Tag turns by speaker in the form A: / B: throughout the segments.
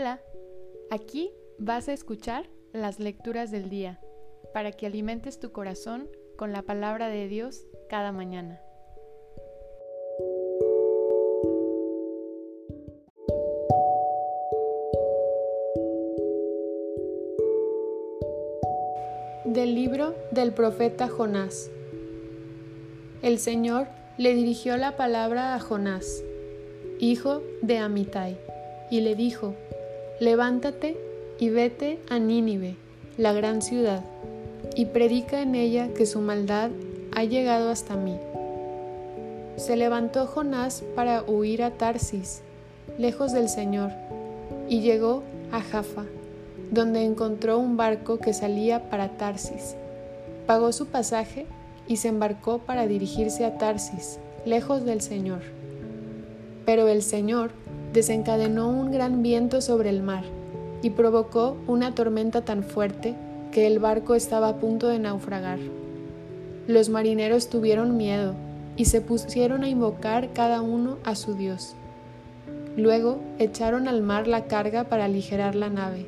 A: Hola, aquí vas a escuchar las lecturas del día para que alimentes tu corazón con la palabra de Dios cada mañana. Del libro del profeta Jonás. El Señor le dirigió la palabra a Jonás, hijo de Amitai, y le dijo, Levántate y vete a Nínive, la gran ciudad, y predica en ella que su maldad ha llegado hasta mí. Se levantó Jonás para huir a Tarsis, lejos del Señor, y llegó a Jaffa, donde encontró un barco que salía para Tarsis. Pagó su pasaje y se embarcó para dirigirse a Tarsis, lejos del Señor. Pero el Señor desencadenó un gran viento sobre el mar y provocó una tormenta tan fuerte que el barco estaba a punto de naufragar. Los marineros tuvieron miedo y se pusieron a invocar cada uno a su Dios. Luego echaron al mar la carga para aligerar la nave.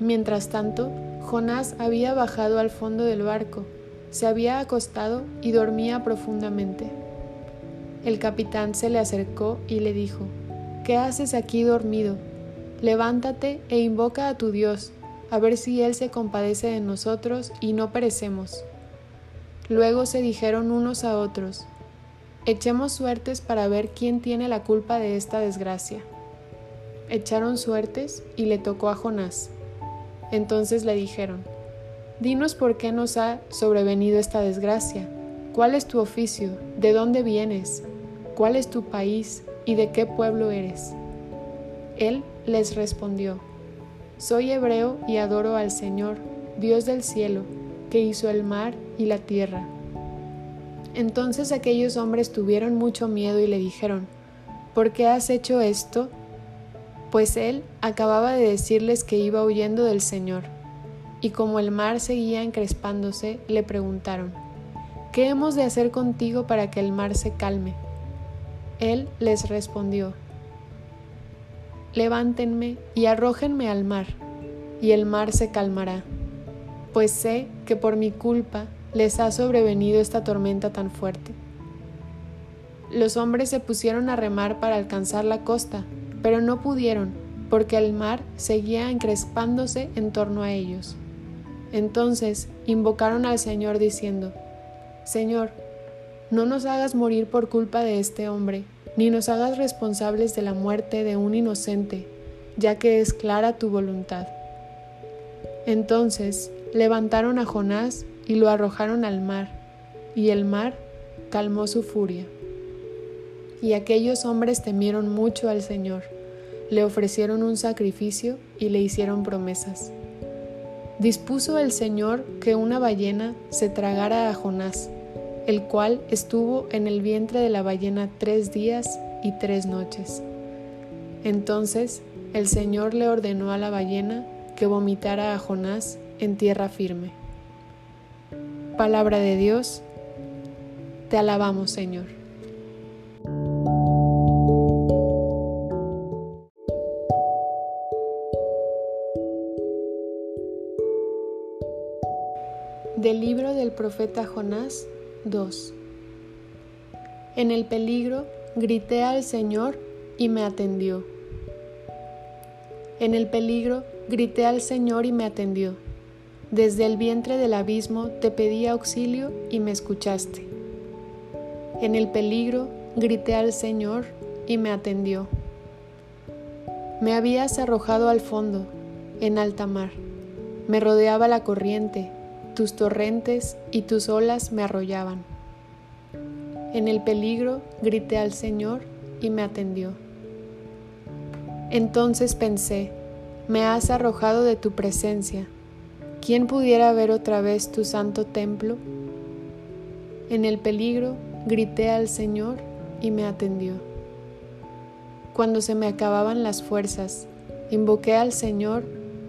A: Mientras tanto, Jonás había bajado al fondo del barco, se había acostado y dormía profundamente. El capitán se le acercó y le dijo, ¿Qué haces aquí dormido? Levántate e invoca a tu Dios, a ver si Él se compadece de nosotros y no perecemos. Luego se dijeron unos a otros, Echemos suertes para ver quién tiene la culpa de esta desgracia. Echaron suertes y le tocó a Jonás. Entonces le dijeron, Dinos por qué nos ha sobrevenido esta desgracia. ¿Cuál es tu oficio? ¿De dónde vienes? ¿Cuál es tu país? ¿Y de qué pueblo eres? Él les respondió, Soy hebreo y adoro al Señor, Dios del cielo, que hizo el mar y la tierra. Entonces aquellos hombres tuvieron mucho miedo y le dijeron, ¿por qué has hecho esto? Pues él acababa de decirles que iba huyendo del Señor. Y como el mar seguía encrespándose, le preguntaron, ¿qué hemos de hacer contigo para que el mar se calme? Él les respondió, Levántenme y arrójenme al mar, y el mar se calmará, pues sé que por mi culpa les ha sobrevenido esta tormenta tan fuerte. Los hombres se pusieron a remar para alcanzar la costa, pero no pudieron, porque el mar seguía encrespándose en torno a ellos. Entonces invocaron al Señor diciendo, Señor, no nos hagas morir por culpa de este hombre, ni nos hagas responsables de la muerte de un inocente, ya que es clara tu voluntad. Entonces levantaron a Jonás y lo arrojaron al mar, y el mar calmó su furia. Y aquellos hombres temieron mucho al Señor, le ofrecieron un sacrificio y le hicieron promesas. Dispuso el Señor que una ballena se tragara a Jonás, el cual estuvo en el vientre de la ballena tres días y tres noches. Entonces el Señor le ordenó a la ballena que vomitara a Jonás en tierra firme. Palabra de Dios, te alabamos Señor. Del libro del profeta Jonás 2. En el peligro grité al Señor y me atendió. En el peligro grité al Señor y me atendió. Desde el vientre del abismo te pedí auxilio y me escuchaste. En el peligro grité al Señor y me atendió. Me habías arrojado al fondo, en alta mar. Me rodeaba la corriente tus torrentes y tus olas me arrollaban. En el peligro grité al Señor y me atendió. Entonces pensé, me has arrojado de tu presencia. ¿Quién pudiera ver otra vez tu santo templo? En el peligro grité al Señor y me atendió. Cuando se me acababan las fuerzas, invoqué al Señor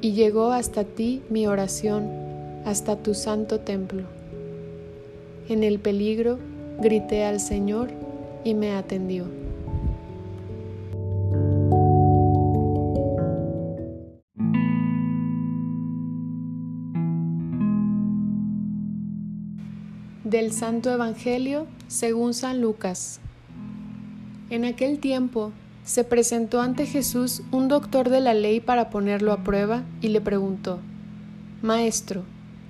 A: y llegó hasta ti mi oración hasta tu santo templo. En el peligro grité al Señor y me atendió. Del Santo Evangelio según San Lucas. En aquel tiempo se presentó ante Jesús un doctor de la ley para ponerlo a prueba y le preguntó, Maestro,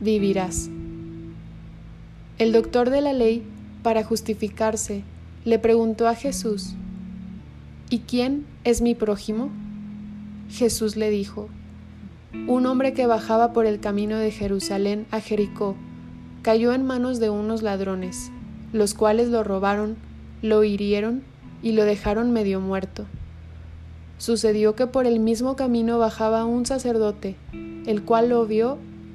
A: vivirás. El doctor de la ley, para justificarse, le preguntó a Jesús, ¿Y quién es mi prójimo? Jesús le dijo, un hombre que bajaba por el camino de Jerusalén a Jericó cayó en manos de unos ladrones, los cuales lo robaron, lo hirieron y lo dejaron medio muerto. Sucedió que por el mismo camino bajaba un sacerdote, el cual lo vio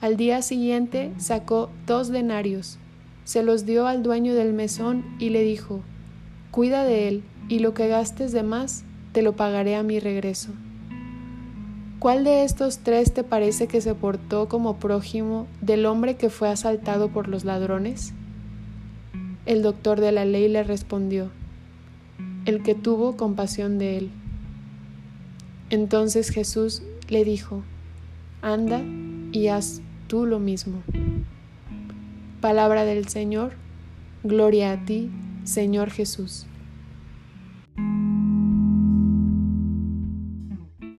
A: Al día siguiente sacó dos denarios, se los dio al dueño del mesón y le dijo, Cuida de él, y lo que gastes de más, te lo pagaré a mi regreso. ¿Cuál de estos tres te parece que se portó como prójimo del hombre que fue asaltado por los ladrones? El doctor de la ley le respondió, el que tuvo compasión de él. Entonces Jesús le dijo, anda y haz tú lo mismo. Palabra del Señor, gloria a ti, Señor Jesús.